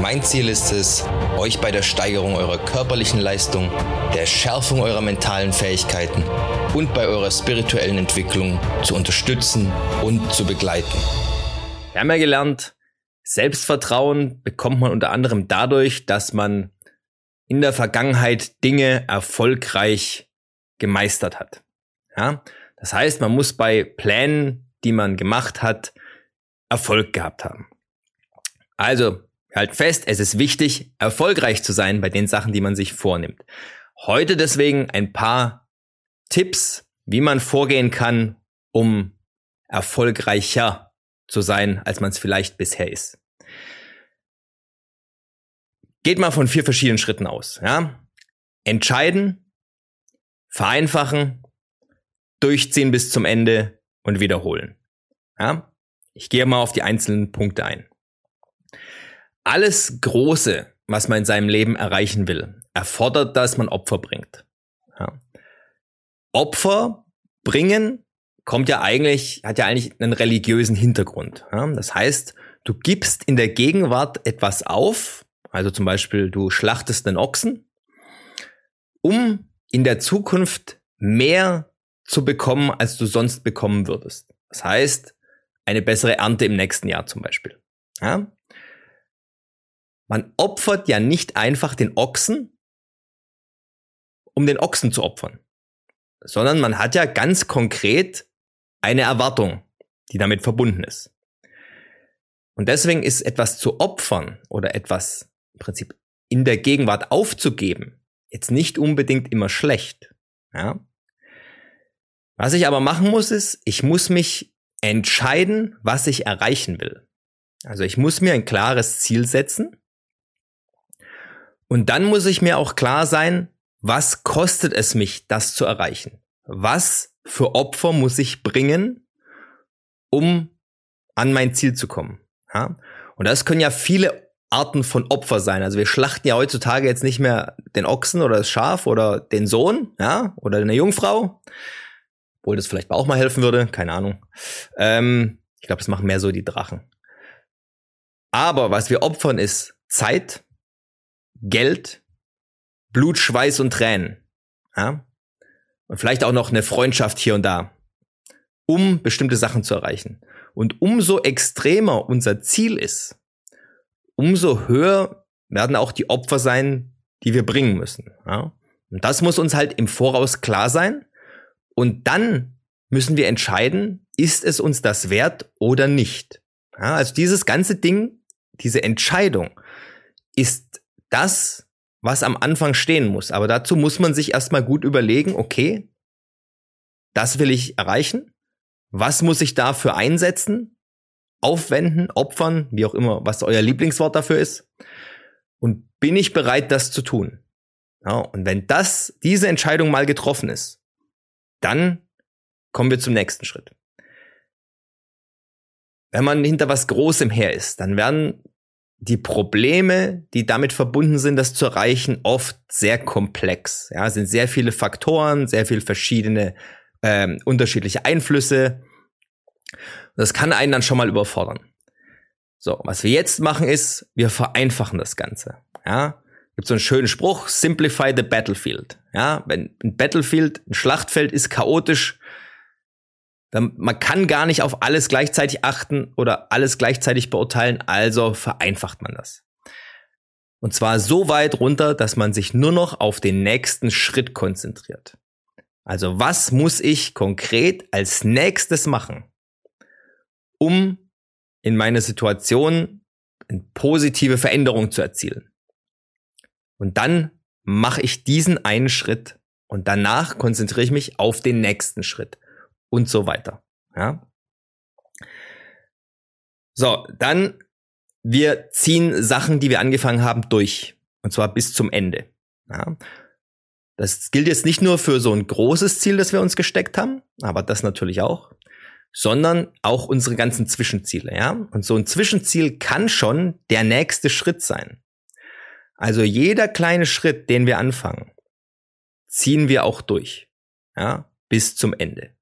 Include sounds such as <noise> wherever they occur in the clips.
Mein Ziel ist es, euch bei der Steigerung eurer körperlichen Leistung, der Schärfung eurer mentalen Fähigkeiten und bei eurer spirituellen Entwicklung zu unterstützen und zu begleiten. Wir haben ja gelernt, Selbstvertrauen bekommt man unter anderem dadurch, dass man in der Vergangenheit Dinge erfolgreich gemeistert hat. Ja? Das heißt, man muss bei Plänen, die man gemacht hat, Erfolg gehabt haben. Also, halt fest, es ist wichtig, erfolgreich zu sein bei den Sachen, die man sich vornimmt. Heute deswegen ein paar Tipps, wie man vorgehen kann, um erfolgreicher zu sein, als man es vielleicht bisher ist. Geht mal von vier verschiedenen Schritten aus. Ja? Entscheiden, vereinfachen, durchziehen bis zum Ende und wiederholen. Ja? Ich gehe mal auf die einzelnen Punkte ein. Alles Große, was man in seinem Leben erreichen will, erfordert, dass man Opfer bringt. Ja. Opfer bringen kommt ja eigentlich, hat ja eigentlich einen religiösen Hintergrund. Ja? Das heißt, du gibst in der Gegenwart etwas auf, also zum Beispiel du schlachtest einen Ochsen, um in der Zukunft mehr zu bekommen, als du sonst bekommen würdest. Das heißt, eine bessere Ernte im nächsten Jahr zum Beispiel. Ja? Man opfert ja nicht einfach den Ochsen, um den Ochsen zu opfern sondern man hat ja ganz konkret eine Erwartung, die damit verbunden ist. Und deswegen ist etwas zu opfern oder etwas im Prinzip in der Gegenwart aufzugeben jetzt nicht unbedingt immer schlecht. Ja? Was ich aber machen muss, ist, ich muss mich entscheiden, was ich erreichen will. Also ich muss mir ein klares Ziel setzen. Und dann muss ich mir auch klar sein, was kostet es mich, das zu erreichen? Was für Opfer muss ich bringen, um an mein Ziel zu kommen? Ja? Und das können ja viele Arten von Opfer sein. Also wir schlachten ja heutzutage jetzt nicht mehr den Ochsen oder das Schaf oder den Sohn, ja, oder eine Jungfrau. Obwohl das vielleicht auch mal helfen würde, keine Ahnung. Ähm, ich glaube, das machen mehr so die Drachen. Aber was wir opfern ist Zeit, Geld, Blut, Schweiß und Tränen. Ja? Und vielleicht auch noch eine Freundschaft hier und da, um bestimmte Sachen zu erreichen. Und umso extremer unser Ziel ist, umso höher werden auch die Opfer sein, die wir bringen müssen. Ja? Und das muss uns halt im Voraus klar sein. Und dann müssen wir entscheiden, ist es uns das wert oder nicht. Ja, also dieses ganze Ding, diese Entscheidung, ist das, was am Anfang stehen muss. Aber dazu muss man sich erstmal gut überlegen, okay, das will ich erreichen. Was muss ich dafür einsetzen? Aufwenden, opfern, wie auch immer, was euer Lieblingswort dafür ist. Und bin ich bereit, das zu tun? Ja, und wenn das, diese Entscheidung mal getroffen ist, dann kommen wir zum nächsten Schritt. Wenn man hinter was Großem her ist, dann werden die Probleme, die damit verbunden sind, das zu erreichen, oft sehr komplex. Ja, es sind sehr viele Faktoren, sehr viele verschiedene ähm, unterschiedliche Einflüsse. Das kann einen dann schon mal überfordern. So, was wir jetzt machen ist, wir vereinfachen das Ganze. Ja, gibt so einen schönen Spruch: Simplify the battlefield. Ja, wenn ein Battlefield, ein Schlachtfeld ist chaotisch, man kann gar nicht auf alles gleichzeitig achten oder alles gleichzeitig beurteilen, also vereinfacht man das. Und zwar so weit runter, dass man sich nur noch auf den nächsten Schritt konzentriert. Also was muss ich konkret als nächstes machen, um in meiner Situation eine positive Veränderung zu erzielen? Und dann mache ich diesen einen Schritt und danach konzentriere ich mich auf den nächsten Schritt und so weiter. Ja. So, dann wir ziehen Sachen, die wir angefangen haben, durch. Und zwar bis zum Ende. Ja. Das gilt jetzt nicht nur für so ein großes Ziel, das wir uns gesteckt haben, aber das natürlich auch, sondern auch unsere ganzen Zwischenziele, ja? Und so ein Zwischenziel kann schon der nächste Schritt sein. Also jeder kleine Schritt, den wir anfangen, ziehen wir auch durch, ja, bis zum Ende.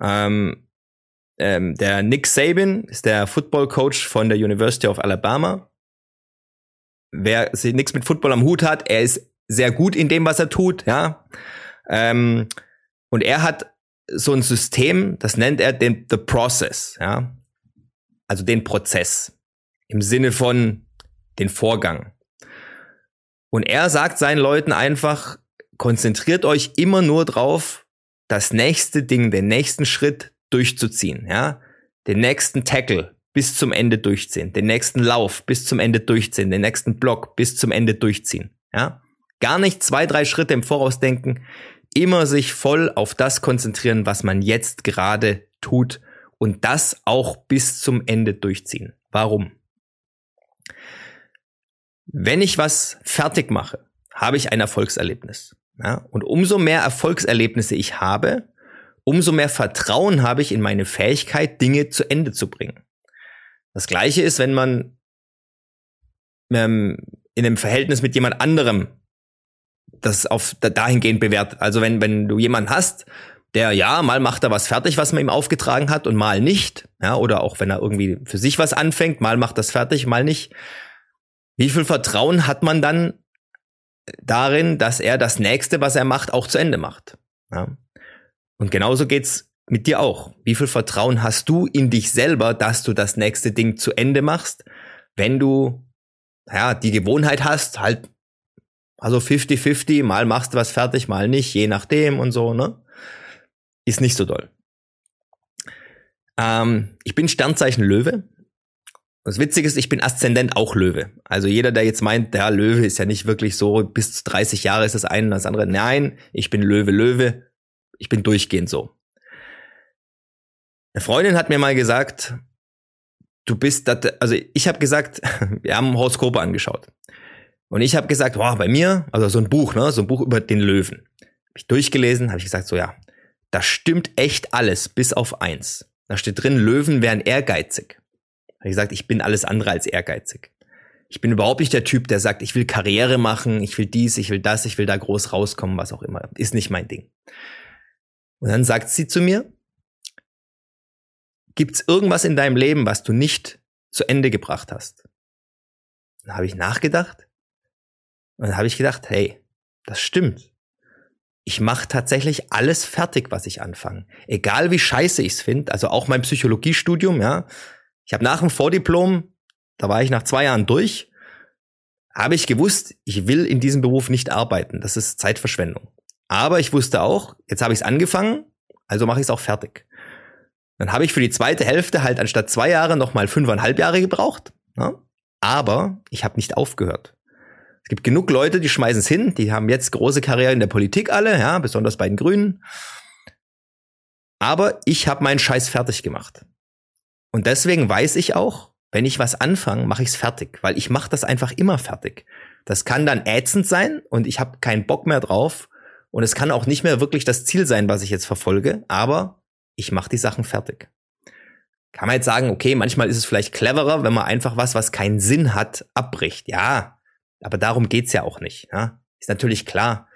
Ähm, ähm, der Nick Saban ist der Football Coach von der University of Alabama. Wer nichts mit Football am Hut hat, er ist sehr gut in dem, was er tut, ja. Ähm, und er hat so ein System, das nennt er den the process, ja. Also den Prozess im Sinne von den Vorgang. Und er sagt seinen Leuten einfach, konzentriert euch immer nur drauf, das nächste Ding, den nächsten Schritt durchzuziehen, ja. Den nächsten Tackle bis zum Ende durchziehen, den nächsten Lauf bis zum Ende durchziehen, den nächsten Block bis zum Ende durchziehen, ja. Gar nicht zwei, drei Schritte im Voraus denken, immer sich voll auf das konzentrieren, was man jetzt gerade tut und das auch bis zum Ende durchziehen. Warum? Wenn ich was fertig mache, habe ich ein Erfolgserlebnis. Ja? Und umso mehr Erfolgserlebnisse ich habe, umso mehr Vertrauen habe ich in meine Fähigkeit, Dinge zu Ende zu bringen. Das gleiche ist, wenn man ähm, in einem Verhältnis mit jemand anderem das auf dahingehend bewertet. Also wenn, wenn du jemanden hast, der ja, mal macht er was fertig, was man ihm aufgetragen hat und mal nicht, ja, oder auch wenn er irgendwie für sich was anfängt, mal macht das fertig, mal nicht. Wie viel Vertrauen hat man dann darin, dass er das nächste, was er macht, auch zu Ende macht? Ja? Und genauso geht's mit dir auch. Wie viel Vertrauen hast du in dich selber, dass du das nächste Ding zu Ende machst, wenn du ja, die Gewohnheit hast, halt also 50-50, mal machst du was fertig, mal nicht, je nachdem und so, ne? Ist nicht so doll. Ähm, ich bin Sternzeichen Löwe. Das Witzige ist, ich bin Aszendent auch Löwe. Also jeder, der jetzt meint, der Löwe ist ja nicht wirklich so, bis zu 30 Jahre ist das eine und das andere. Nein, ich bin Löwe, Löwe. Ich bin durchgehend so. Eine Freundin hat mir mal gesagt, du bist, dat, also ich habe gesagt, <laughs> wir haben Horoskope angeschaut. Und ich habe gesagt, wow, bei mir, also so ein Buch, ne, so ein Buch über den Löwen. Hab ich durchgelesen, habe ich gesagt, so ja, da stimmt echt alles, bis auf eins. Da steht drin, Löwen wären ehrgeizig. Habe ich gesagt, ich bin alles andere als ehrgeizig. Ich bin überhaupt nicht der Typ, der sagt, ich will Karriere machen, ich will dies, ich will das, ich will da groß rauskommen, was auch immer. Ist nicht mein Ding. Und dann sagt sie zu mir, gibt's irgendwas in deinem Leben, was du nicht zu Ende gebracht hast? Dann habe ich nachgedacht und dann habe ich gedacht, hey, das stimmt. Ich mache tatsächlich alles fertig, was ich anfange. Egal wie scheiße ich's finde, also auch mein Psychologiestudium, ja. Ich habe nach dem Vordiplom, da war ich nach zwei Jahren durch, habe ich gewusst, ich will in diesem Beruf nicht arbeiten. Das ist Zeitverschwendung. Aber ich wusste auch, jetzt habe ich es angefangen, also mache ich es auch fertig. Dann habe ich für die zweite Hälfte halt anstatt zwei Jahre nochmal fünfeinhalb Jahre gebraucht. Ja? Aber ich habe nicht aufgehört. Es gibt genug Leute, die schmeißen es hin, die haben jetzt große Karriere in der Politik alle, ja, besonders bei den Grünen. Aber ich habe meinen Scheiß fertig gemacht. Und deswegen weiß ich auch, wenn ich was anfange, mache ich es fertig, weil ich mache das einfach immer fertig. Das kann dann ätzend sein und ich habe keinen Bock mehr drauf und es kann auch nicht mehr wirklich das Ziel sein, was ich jetzt verfolge, aber ich mache die Sachen fertig. Kann man jetzt sagen, okay, manchmal ist es vielleicht cleverer, wenn man einfach was, was keinen Sinn hat, abbricht. Ja, aber darum geht's ja auch nicht. Ja? Ist natürlich klar.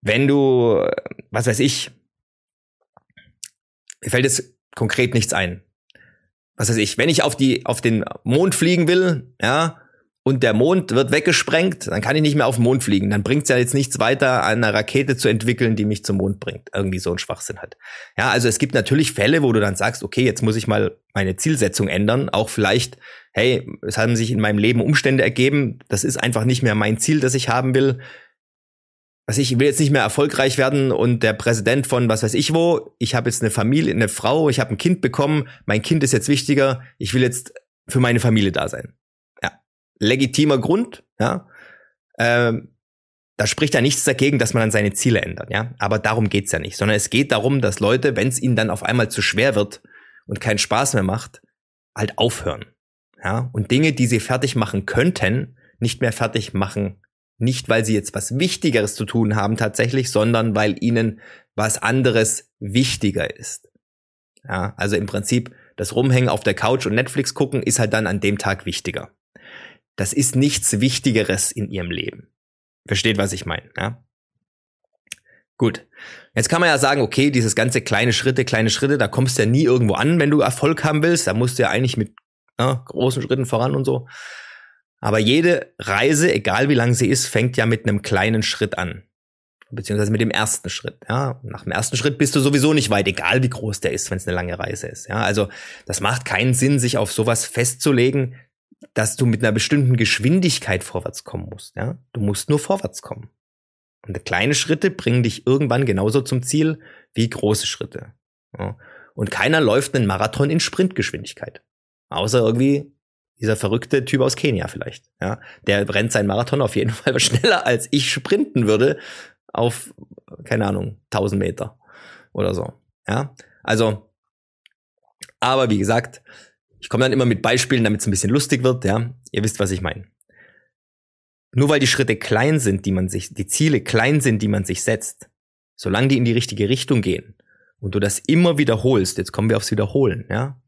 Wenn du, was weiß ich, mir fällt jetzt konkret nichts ein. Was weiß ich, wenn ich auf die, auf den Mond fliegen will, ja, und der Mond wird weggesprengt, dann kann ich nicht mehr auf den Mond fliegen. Dann bringt's ja jetzt nichts weiter, eine Rakete zu entwickeln, die mich zum Mond bringt. Irgendwie so ein Schwachsinn hat. Ja, also es gibt natürlich Fälle, wo du dann sagst, okay, jetzt muss ich mal meine Zielsetzung ändern. Auch vielleicht, hey, es haben sich in meinem Leben Umstände ergeben. Das ist einfach nicht mehr mein Ziel, das ich haben will. Was ich, ich will jetzt nicht mehr erfolgreich werden und der Präsident von was weiß ich wo, ich habe jetzt eine Familie, eine Frau, ich habe ein Kind bekommen, mein Kind ist jetzt wichtiger, ich will jetzt für meine Familie da sein legitimer Grund, ja. Ähm, da spricht ja nichts dagegen, dass man dann seine Ziele ändert, ja. Aber darum geht's ja nicht, sondern es geht darum, dass Leute, wenn es ihnen dann auf einmal zu schwer wird und keinen Spaß mehr macht, halt aufhören, ja. Und Dinge, die sie fertig machen könnten, nicht mehr fertig machen. Nicht, weil sie jetzt was Wichtigeres zu tun haben tatsächlich, sondern weil ihnen was anderes wichtiger ist. Ja, also im Prinzip das Rumhängen auf der Couch und Netflix gucken ist halt dann an dem Tag wichtiger. Das ist nichts Wichtigeres in ihrem Leben. Versteht, was ich meine, ja? Gut. Jetzt kann man ja sagen, okay, dieses ganze kleine Schritte, kleine Schritte, da kommst du ja nie irgendwo an, wenn du Erfolg haben willst. Da musst du ja eigentlich mit ja, großen Schritten voran und so. Aber jede Reise, egal wie lang sie ist, fängt ja mit einem kleinen Schritt an. Beziehungsweise mit dem ersten Schritt. Ja, nach dem ersten Schritt bist du sowieso nicht weit, egal wie groß der ist, wenn es eine lange Reise ist. Ja, also das macht keinen Sinn, sich auf sowas festzulegen, dass du mit einer bestimmten Geschwindigkeit vorwärts kommen musst. Ja, du musst nur vorwärts kommen. Und kleine Schritte bringen dich irgendwann genauso zum Ziel wie große Schritte. Ja. Und keiner läuft einen Marathon in Sprintgeschwindigkeit. Außer irgendwie dieser verrückte Typ aus Kenia vielleicht. Ja, der rennt seinen Marathon auf jeden <laughs> Fall schneller als ich sprinten würde auf keine Ahnung 1000 Meter oder so. Ja, also aber wie gesagt, ich komme dann immer mit Beispielen, damit es ein bisschen lustig wird. Ja, ihr wisst, was ich meine. Nur weil die Schritte klein sind, die man sich, die Ziele klein sind, die man sich setzt, solange die in die richtige Richtung gehen und du das immer wiederholst, jetzt kommen wir aufs Wiederholen, ja,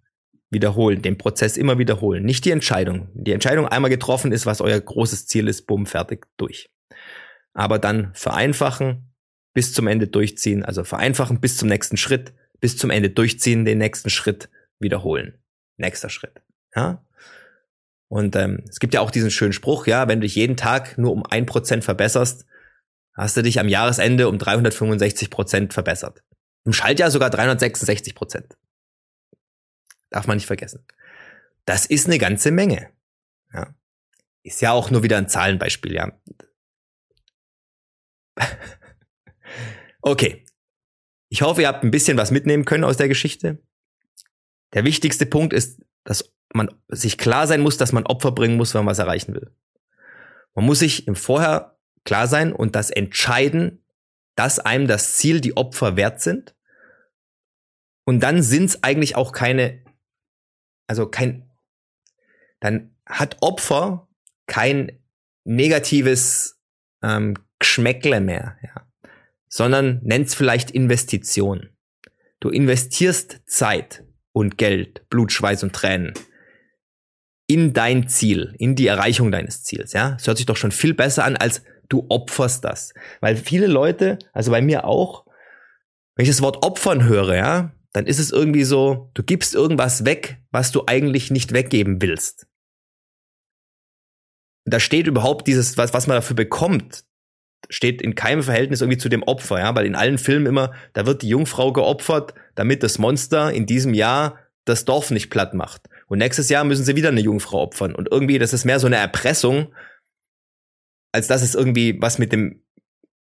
wiederholen, den Prozess immer wiederholen, nicht die Entscheidung. Die Entscheidung einmal getroffen ist, was euer großes Ziel ist, bumm, fertig, durch. Aber dann vereinfachen, bis zum Ende durchziehen, also vereinfachen bis zum nächsten Schritt, bis zum Ende durchziehen, den nächsten Schritt wiederholen. Nächster Schritt. Ja? Und ähm, es gibt ja auch diesen schönen Spruch, ja, wenn du dich jeden Tag nur um ein Prozent verbesserst, hast du dich am Jahresende um 365 Prozent verbessert. Im Schaltjahr sogar 366 Prozent. Darf man nicht vergessen. Das ist eine ganze Menge. Ja. Ist ja auch nur wieder ein Zahlenbeispiel, ja. <laughs> okay. Ich hoffe, ihr habt ein bisschen was mitnehmen können aus der Geschichte. Der wichtigste Punkt ist, dass man sich klar sein muss, dass man Opfer bringen muss, wenn man was erreichen will. Man muss sich im Vorher klar sein und das entscheiden, dass einem das Ziel die Opfer wert sind. Und dann sind es eigentlich auch keine, also kein, dann hat Opfer kein negatives ähm, Geschmäckle mehr, ja, sondern nennt's vielleicht Investition. Du investierst Zeit und Geld, Blut, Schweiß und Tränen in dein Ziel, in die Erreichung deines Ziels, ja. Es hört sich doch schon viel besser an, als du opferst das. Weil viele Leute, also bei mir auch, wenn ich das Wort opfern höre, ja, dann ist es irgendwie so, du gibst irgendwas weg, was du eigentlich nicht weggeben willst. Da steht überhaupt dieses, was, was man dafür bekommt, steht in keinem Verhältnis irgendwie zu dem Opfer, ja, weil in allen Filmen immer, da wird die Jungfrau geopfert, damit das Monster in diesem Jahr das Dorf nicht platt macht. Und nächstes Jahr müssen sie wieder eine Jungfrau opfern. Und irgendwie, das ist mehr so eine Erpressung, als dass es irgendwie was mit dem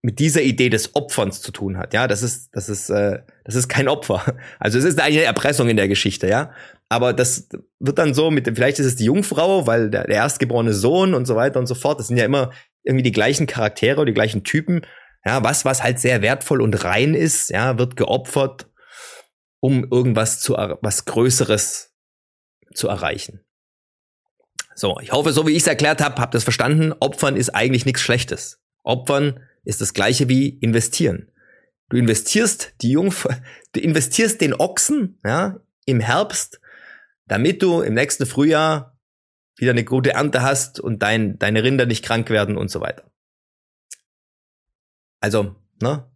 mit dieser Idee des Opferns zu tun hat. Ja, das ist das ist äh, das ist kein Opfer. Also es ist eine Erpressung in der Geschichte, ja. Aber das wird dann so mit vielleicht ist es die Jungfrau, weil der, der erstgeborene Sohn und so weiter und so fort. Das sind ja immer irgendwie die gleichen Charaktere, die gleichen Typen. Ja, was was halt sehr wertvoll und rein ist, ja, wird geopfert, um irgendwas zu was Größeres zu erreichen. So, ich hoffe, so wie ich es erklärt habe, habt ihr es verstanden. Opfern ist eigentlich nichts Schlechtes. Opfern ist das gleiche wie investieren. Du investierst die Jungfrau, du investierst den Ochsen, ja, im Herbst, damit du im nächsten Frühjahr wieder eine gute Ernte hast und dein, deine Rinder nicht krank werden und so weiter. Also, ne?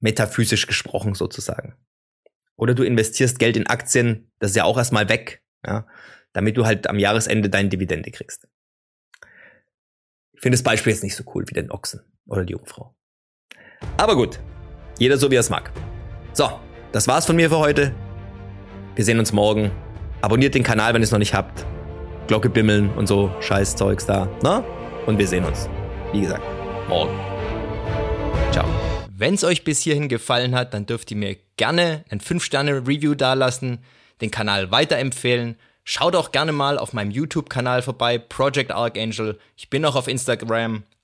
Metaphysisch gesprochen sozusagen. Oder du investierst Geld in Aktien, das ist ja auch erstmal weg, ja, damit du halt am Jahresende deine Dividende kriegst. Ich finde das Beispiel jetzt nicht so cool wie den Ochsen oder die Jungfrau. Aber gut, jeder so wie er es mag. So, das war's von mir für heute. Wir sehen uns morgen. Abonniert den Kanal, wenn ihr es noch nicht habt. Glocke bimmeln und so Scheiß Zeugs da. Na? Und wir sehen uns. Wie gesagt, morgen. Ciao. Wenn es euch bis hierhin gefallen hat, dann dürft ihr mir gerne ein 5-Sterne-Review dalassen, den Kanal weiterempfehlen. Schaut auch gerne mal auf meinem YouTube-Kanal vorbei, Project Archangel. Ich bin auch auf Instagram,